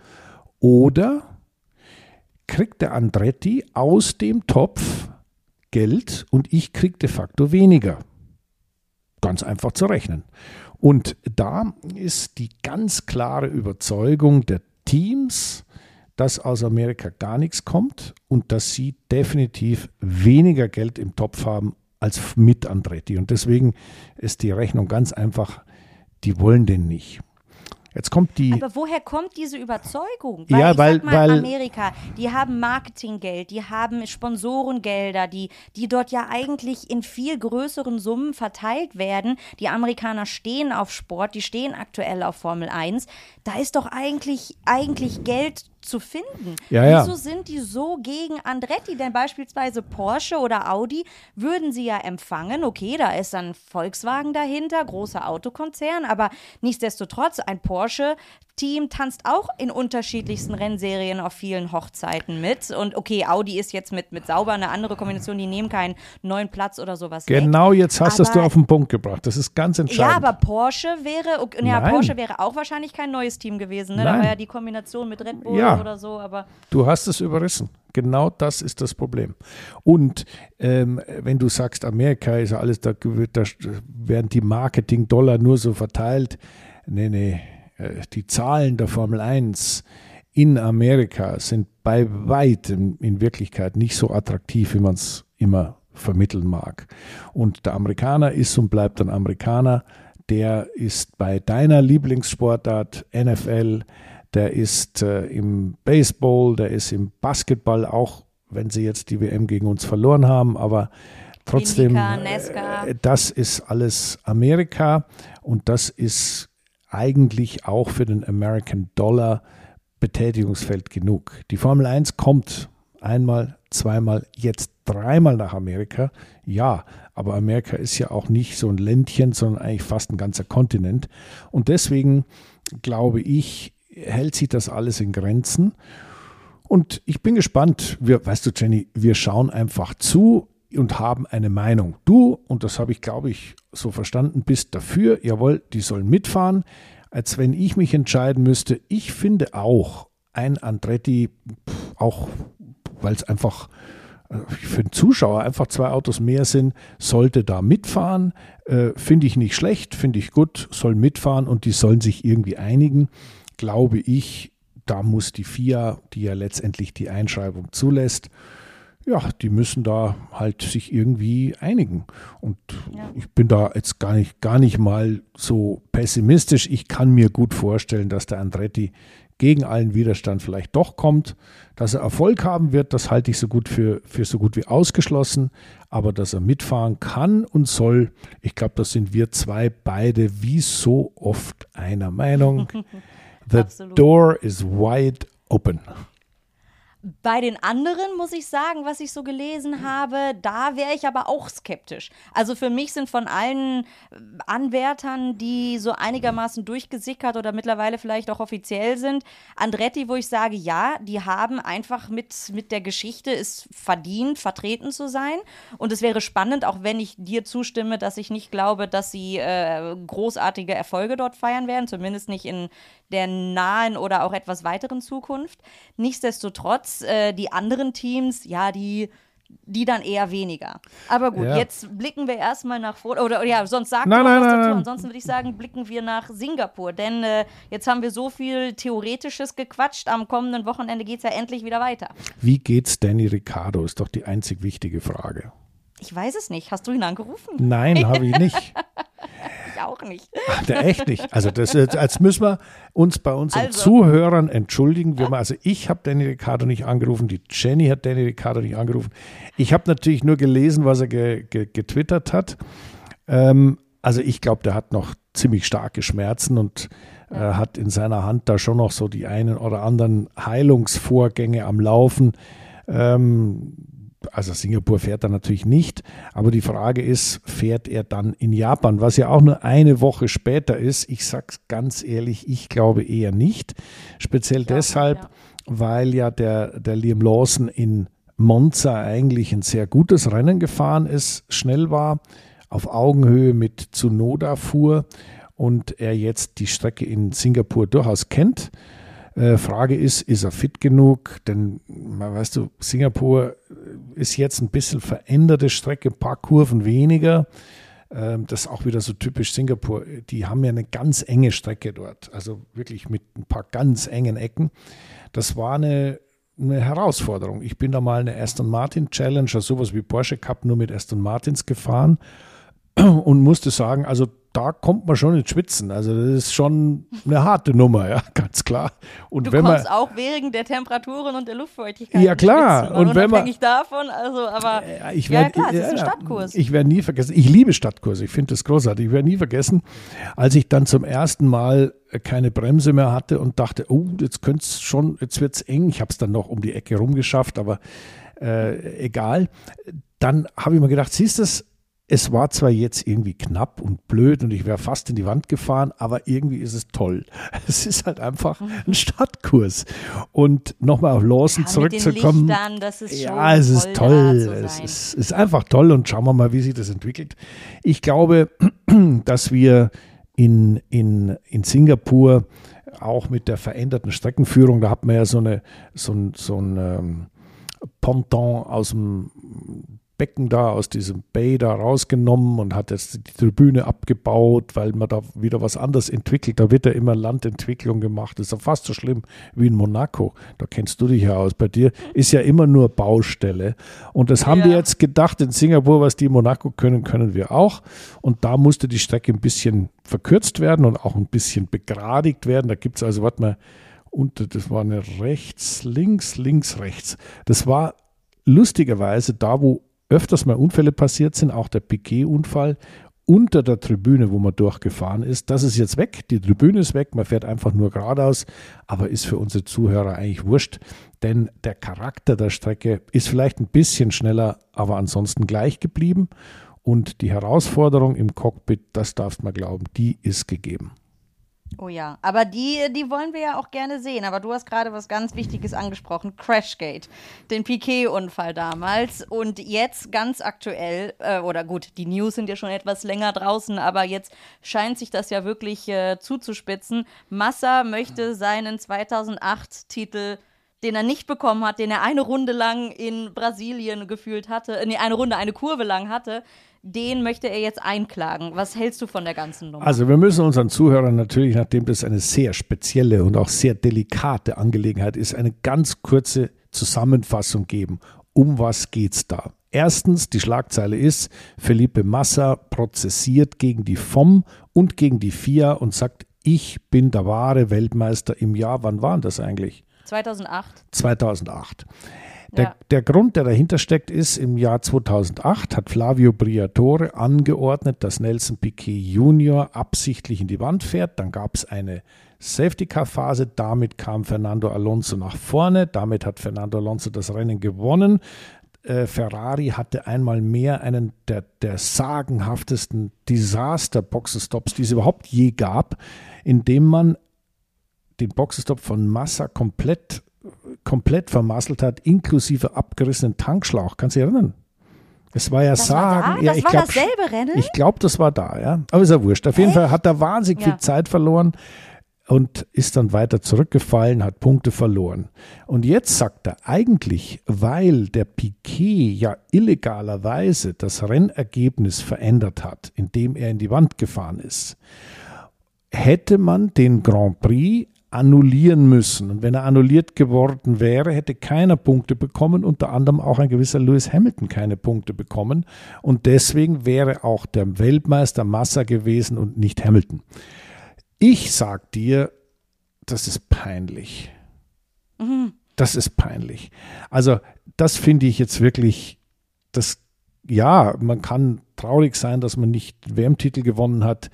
Oder kriegt der Andretti aus dem Topf Geld und ich kriege de facto weniger? Ganz einfach zu rechnen. Und da ist die ganz klare Überzeugung der Teams, dass aus Amerika gar nichts kommt und dass sie definitiv weniger Geld im Topf haben als mit Andretti. Und deswegen ist die Rechnung ganz einfach, die wollen den nicht. Jetzt kommt die. Aber woher kommt diese Überzeugung? Weil ja, weil, mal, weil Amerika, die haben Marketinggeld, die haben Sponsorengelder, die, die dort ja eigentlich in viel größeren Summen verteilt werden. Die Amerikaner stehen auf Sport, die stehen aktuell auf Formel 1. Da ist doch eigentlich, eigentlich Geld zu finden. Ja, ja. Wieso sind die so gegen Andretti? Denn beispielsweise Porsche oder Audi würden sie ja empfangen. Okay, da ist dann Volkswagen dahinter, großer Autokonzern, aber nichtsdestotrotz, ein Porsche Team tanzt auch in unterschiedlichsten Rennserien auf vielen Hochzeiten mit. Und okay, Audi ist jetzt mit, mit sauber eine andere Kombination, die nehmen keinen neuen Platz oder sowas. Genau, weg. jetzt hast du es auf den Punkt gebracht. Das ist ganz entscheidend. Ja, aber Porsche wäre, okay, ja, Porsche wäre auch wahrscheinlich kein neues Team gewesen. Ne? Da war ja die Kombination mit Red Bull ja, oder so. Aber du hast es überrissen. Genau das ist das Problem. Und ähm, wenn du sagst, Amerika ist ja alles, da, da werden die Marketing-Dollar nur so verteilt. Nee, nee, die Zahlen der Formel 1 in Amerika sind bei weitem in Wirklichkeit nicht so attraktiv, wie man es immer vermitteln mag. Und der Amerikaner ist und bleibt ein Amerikaner. Der ist bei deiner Lieblingssportart NFL, der ist äh, im Baseball, der ist im Basketball, auch wenn sie jetzt die WM gegen uns verloren haben, aber trotzdem, Indica, äh, das ist alles Amerika. Und das ist eigentlich auch für den American Dollar Betätigungsfeld genug. Die Formel 1 kommt einmal, zweimal, jetzt dreimal nach Amerika. Ja, aber Amerika ist ja auch nicht so ein Ländchen, sondern eigentlich fast ein ganzer Kontinent. Und deswegen glaube ich, hält sich das alles in Grenzen. Und ich bin gespannt. Wir, weißt du, Jenny, wir schauen einfach zu und haben eine Meinung. Du, und das habe ich, glaube ich, so verstanden, bist dafür, jawohl, die sollen mitfahren, als wenn ich mich entscheiden müsste. Ich finde auch ein Andretti, auch weil es einfach äh, für den Zuschauer einfach zwei Autos mehr sind, sollte da mitfahren. Äh, finde ich nicht schlecht, finde ich gut, soll mitfahren und die sollen sich irgendwie einigen. Glaube ich, da muss die FIA, die ja letztendlich die Einschreibung zulässt, ja, die müssen da halt sich irgendwie einigen. Und ja. ich bin da jetzt gar nicht, gar nicht mal so pessimistisch. Ich kann mir gut vorstellen, dass der Andretti gegen allen Widerstand vielleicht doch kommt. Dass er Erfolg haben wird, das halte ich so gut für, für so gut wie ausgeschlossen. Aber dass er mitfahren kann und soll, ich glaube, da sind wir zwei beide wie so oft einer Meinung. (laughs) The door is wide open. Bei den anderen muss ich sagen, was ich so gelesen habe, da wäre ich aber auch skeptisch. Also für mich sind von allen äh, Anwärtern, die so einigermaßen durchgesickert oder mittlerweile vielleicht auch offiziell sind, Andretti, wo ich sage, ja, die haben einfach mit, mit der Geschichte es verdient, vertreten zu sein. Und es wäre spannend, auch wenn ich dir zustimme, dass ich nicht glaube, dass sie äh, großartige Erfolge dort feiern werden, zumindest nicht in der nahen oder auch etwas weiteren Zukunft. Nichtsdestotrotz, äh, die anderen Teams, ja, die die dann eher weniger. Aber gut, ja. jetzt blicken wir erstmal nach vor oder ja, sonst sagt nein, nein, was dazu. Nein. Ansonsten würde ich sagen, blicken wir nach Singapur, denn äh, jetzt haben wir so viel theoretisches gequatscht. Am kommenden Wochenende geht es ja endlich wieder weiter. Wie geht's Danny Ricciardo? Ist doch die einzig wichtige Frage. Ich weiß es nicht. Hast du ihn angerufen? Nein, (laughs) habe ich nicht. ich auch nicht. Ach, echt nicht. Also das ist, als müssen wir uns bei unseren also. Zuhörern entschuldigen. Wir, also ich habe Danny Ricciardo nicht angerufen, die Jenny hat Danny Ricciardo nicht angerufen. Ich habe natürlich nur gelesen, was er ge, ge, getwittert hat. Ähm, also ich glaube, der hat noch ziemlich starke Schmerzen und äh, hat in seiner Hand da schon noch so die einen oder anderen Heilungsvorgänge am Laufen. Ähm, also Singapur fährt er natürlich nicht, aber die Frage ist, fährt er dann in Japan, was ja auch nur eine Woche später ist? Ich sag's ganz ehrlich, ich glaube eher nicht. Speziell glaube, deshalb, ja. weil ja der, der Liam Lawson in Monza eigentlich ein sehr gutes Rennen gefahren ist, schnell war, auf Augenhöhe mit Tsunoda fuhr und er jetzt die Strecke in Singapur durchaus kennt. Äh, Frage ist, ist er fit genug? Denn, weißt du, Singapur ist jetzt ein bisschen veränderte Strecke, ein paar Kurven weniger. Ähm, das ist auch wieder so typisch Singapur. Die haben ja eine ganz enge Strecke dort, also wirklich mit ein paar ganz engen Ecken. Das war eine, eine Herausforderung. Ich bin da mal eine Aston Martin Challenger, sowas wie Porsche Cup, nur mit Aston Martins gefahren und musste sagen, also da kommt man schon ins Schwitzen. Also das ist schon eine harte Nummer, ja, (laughs) ganz klar. Und du wenn kommst man, auch wegen der Temperaturen und der Luftfeuchtigkeit. Ja klar. Schwitzen, und wenn man davon, also aber ich werd, ja klar, es ist ein Stadtkurs. Ich werde nie vergessen. Ich liebe Stadtkurse. Ich finde das großartig. Ich werde nie vergessen, als ich dann zum ersten Mal keine Bremse mehr hatte und dachte, oh, jetzt könnte es schon, jetzt wird es eng. Ich habe es dann noch um die Ecke rumgeschafft, aber äh, egal. Dann habe ich mir gedacht, siehst du das? Es war zwar jetzt irgendwie knapp und blöd und ich wäre fast in die Wand gefahren, aber irgendwie ist es toll. (laughs) Es ist halt einfach mhm. ein Stadtkurs. Und nochmal auf Lawson ja, zurückzukommen. Lichtern, ja, es ist toll. Es ist, ist einfach toll und schauen wir mal, wie sich das entwickelt. Ich glaube, (clears throat) dass wir in, in, in Singapur auch mit der veränderten Streckenführung, da hat man ja so, eine, so ein, so ein ähm, Ponton aus dem Becken da aus diesem Bay da rausgenommen und hat jetzt die Tribüne abgebaut, weil man da wieder was anderes entwickelt. Da wird ja immer Landentwicklung gemacht. Das ist ja fast so schlimm wie in Monaco. Da kennst du dich ja aus. Bei dir ist ja immer nur Baustelle. Und das haben ja. wir jetzt gedacht in Singapur, was die in Monaco können, können wir auch. Und da musste die Strecke ein bisschen verkürzt werden und auch ein bisschen begradigt werden. Da gibt es also, warte mal, und das war eine rechts, links, links, rechts. Das war lustigerweise da, wo öfters mal Unfälle passiert sind, auch der Piquet-Unfall unter der Tribüne, wo man durchgefahren ist. Das ist jetzt weg, die Tribüne ist weg, man fährt einfach nur geradeaus, aber ist für unsere Zuhörer eigentlich wurscht, denn der Charakter der Strecke ist vielleicht ein bisschen schneller, aber ansonsten gleich geblieben und die Herausforderung im Cockpit, das darfst man glauben, die ist gegeben. Oh ja, aber die, die wollen wir ja auch gerne sehen. Aber du hast gerade was ganz Wichtiges angesprochen: Crashgate, den Piquet-Unfall damals. Und jetzt ganz aktuell, äh, oder gut, die News sind ja schon etwas länger draußen, aber jetzt scheint sich das ja wirklich äh, zuzuspitzen. Massa möchte seinen 2008-Titel den er nicht bekommen hat, den er eine Runde lang in Brasilien gefühlt hatte, äh, nee, eine Runde, eine Kurve lang hatte, den möchte er jetzt einklagen. Was hältst du von der ganzen Nummer? Also wir müssen unseren Zuhörern natürlich, nachdem das eine sehr spezielle und auch sehr delikate Angelegenheit ist, eine ganz kurze Zusammenfassung geben. Um was geht's da? Erstens, die Schlagzeile ist, Felipe Massa prozessiert gegen die FOM und gegen die FIA und sagt, ich bin der wahre Weltmeister im Jahr. Wann war das eigentlich? 2008. 2008. Der, ja. der Grund, der dahinter steckt, ist, im Jahr 2008 hat Flavio Briatore angeordnet, dass Nelson Piquet Junior absichtlich in die Wand fährt. Dann gab es eine Safety-Car-Phase. Damit kam Fernando Alonso nach vorne. Damit hat Fernando Alonso das Rennen gewonnen. Äh, Ferrari hatte einmal mehr einen der, der sagenhaftesten Desaster-Boxenstops, die es überhaupt je gab, indem man den Boxenstopp von Massa komplett komplett vermasselt hat, inklusive abgerissenen Tankschlauch. Kannst du dich erinnern? Es war ja das Sagen. War da? Ja, das ich war glaub, dasselbe Rennen? Ich glaube, das war da, ja. Aber ist ja wurscht. Auf jeden Echt? Fall hat er wahnsinnig ja. viel Zeit verloren und ist dann weiter zurückgefallen, hat Punkte verloren. Und jetzt sagt er eigentlich, weil der Piquet ja illegalerweise das Rennergebnis verändert hat, indem er in die Wand gefahren ist, hätte man den Grand Prix annullieren müssen. Und wenn er annulliert geworden wäre, hätte keiner Punkte bekommen, unter anderem auch ein gewisser Lewis Hamilton keine Punkte bekommen. Und deswegen wäre auch der Weltmeister Massa gewesen und nicht Hamilton. Ich sag dir, das ist peinlich. Mhm. Das ist peinlich. Also, das finde ich jetzt wirklich, das, ja, man kann traurig sein, dass man nicht WM-Titel gewonnen hat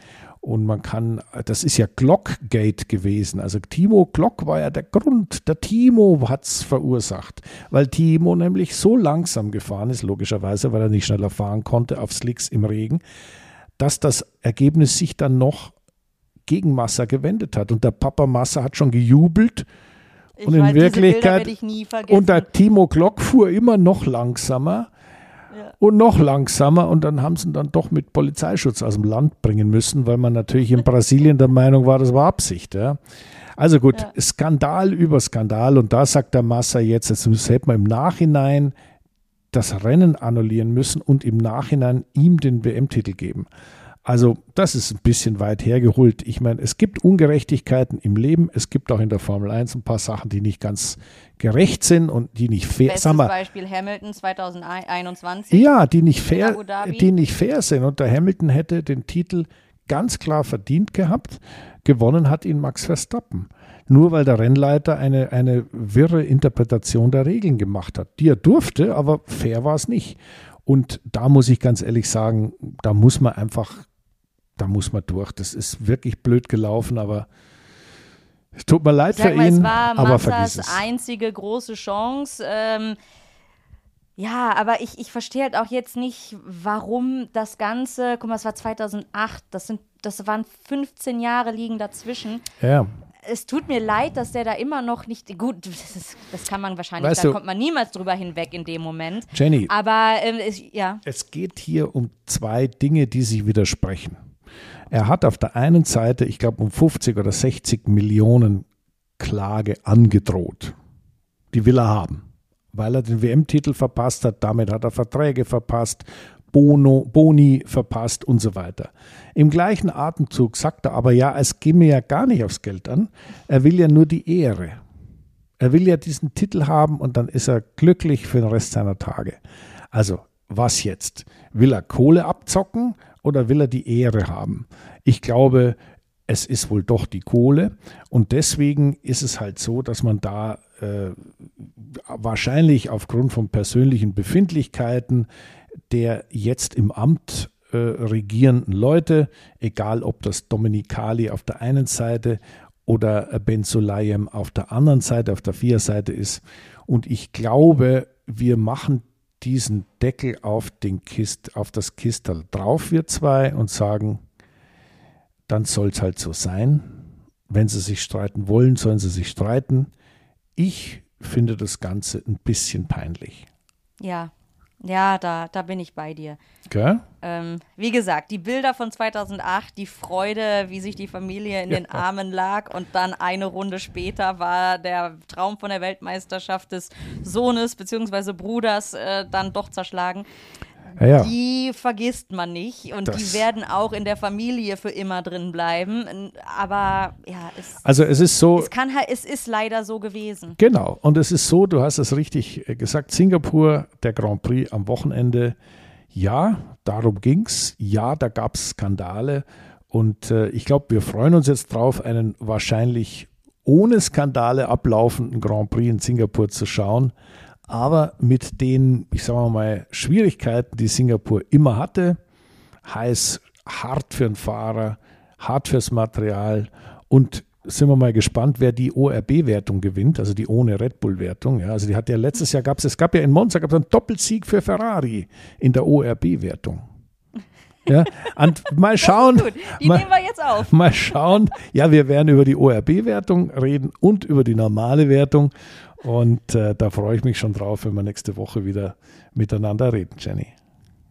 Und man kann, das ist ja Glockgate gewesen. Also Timo Glock war ja der Grund. Der Timo hat es verursacht, weil Timo nämlich so langsam gefahren ist, logischerweise, weil er nicht schneller fahren konnte auf Slicks im Regen, dass das Ergebnis sich dann noch gegen Massa gewendet hat. Und der Papa Massa hat schon gejubelt. Ich und in Wirklichkeit, und der Timo Glock fuhr immer noch langsamer und noch langsamer und dann haben sie ihn dann doch mit Polizeischutz aus dem Land bringen müssen, weil man natürlich in Brasilien der Meinung war, das war Absicht. Ja. Also gut, ja. Skandal über Skandal und da sagt der Massa jetzt, jetzt hätte man im Nachhinein das Rennen annullieren müssen und im Nachhinein ihm den WM-Titel geben. Also das ist ein bisschen weit hergeholt. Ich meine, es gibt Ungerechtigkeiten im Leben. Es gibt auch in der Formel 1 ein paar Sachen, die nicht ganz gerecht sind und die nicht fair sind. Zum Beispiel Hamilton 2021. Ja, die nicht fair, die nicht fair sind. Und der Hamilton hätte den Titel ganz klar verdient gehabt. Gewonnen hat ihn Max Verstappen. Nur weil der Rennleiter eine, eine wirre Interpretation der Regeln gemacht hat, die er durfte, aber fair war es nicht. Und da muss ich ganz ehrlich sagen, da muss man einfach da muss man durch. Das ist wirklich blöd gelaufen, aber es tut mir leid für mal, ihn. Es war aber Massas einzige große Chance. Ähm, ja, aber ich, ich verstehe halt auch jetzt nicht, warum das Ganze, guck mal, es war 2008, das, sind, das waren 15 Jahre liegen dazwischen. Ja. Es tut mir leid, dass der da immer noch nicht, gut, (laughs) das, ist, das kann man wahrscheinlich, weißt da du, kommt man niemals drüber hinweg in dem Moment. Jenny, aber ähm, es, ja. Es geht hier um zwei Dinge, die sich widersprechen. Er hat auf der einen Seite, ich glaube, um 50 oder 60 Millionen Klage angedroht. Die will er haben, weil er den WM-Titel verpasst hat, damit hat er Verträge verpasst, Bono, Boni verpasst und so weiter. Im gleichen Atemzug sagt er aber, ja, es gehe mir ja gar nicht aufs Geld an, er will ja nur die Ehre. Er will ja diesen Titel haben und dann ist er glücklich für den Rest seiner Tage. Also, was jetzt? Will er Kohle abzocken oder will er die Ehre haben? Ich glaube, es ist wohl doch die Kohle und deswegen ist es halt so, dass man da äh, wahrscheinlich aufgrund von persönlichen Befindlichkeiten der jetzt im Amt äh, regierenden Leute, egal ob das Dominikali auf der einen Seite oder Ben Sulayem auf der anderen Seite, auf der Vierseite ist. Und ich glaube, wir machen diesen Deckel auf, den Kist, auf das Kistel drauf, wir zwei, und sagen, dann soll es halt so sein. Wenn sie sich streiten wollen, sollen sie sich streiten. Ich finde das Ganze ein bisschen peinlich. Ja, ja, da, da bin ich bei dir. Okay. Ähm, wie gesagt, die Bilder von 2008, die Freude, wie sich die Familie in ja. den Armen lag und dann eine Runde später war der Traum von der Weltmeisterschaft des Sohnes bzw. Bruders äh, dann doch zerschlagen ja, ja. die vergisst man nicht und das die werden auch in der Familie für immer drin bleiben. Aber ja, es, also es ist so. Es, kann, es ist leider so gewesen. Genau. Und es ist so, du hast es richtig äh, gesagt, Singapur, der Grand Prix am Wochenende. Ja, darum ging es. Ja, da gab es Skandale. Und äh, ich glaube, wir freuen uns jetzt drauf, einen wahrscheinlich ohne Skandale ablaufenden Grand Prix in Singapur zu schauen aber mit den, ich sage mal, Schwierigkeiten, die Singapur immer hatte, heiß, hart für den Fahrer, hart fürs Material und sind wir mal gespannt, wer die ORB-Wertung gewinnt, also die ohne Red Bull-Wertung. Ja, also die hat ja letztes Jahr gab es, es gab ja in Monza gab es einen Doppelsieg für Ferrari in der ORB-Wertung. Ja, und mal schauen. Die mal, nehmen wir jetzt auf. Mal schauen. Ja, wir werden über die ORB-Wertung reden und über die normale Wertung. Und äh, da freue ich mich schon drauf, wenn wir nächste Woche wieder miteinander reden, Jenny.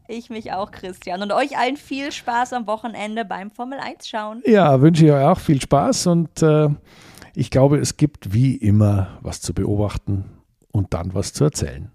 Ich mich auch, Christian. Und euch allen viel Spaß am Wochenende beim Formel 1 schauen. Ja, wünsche ich euch auch viel Spaß und äh, ich glaube, es gibt wie immer was zu beobachten und dann was zu erzählen.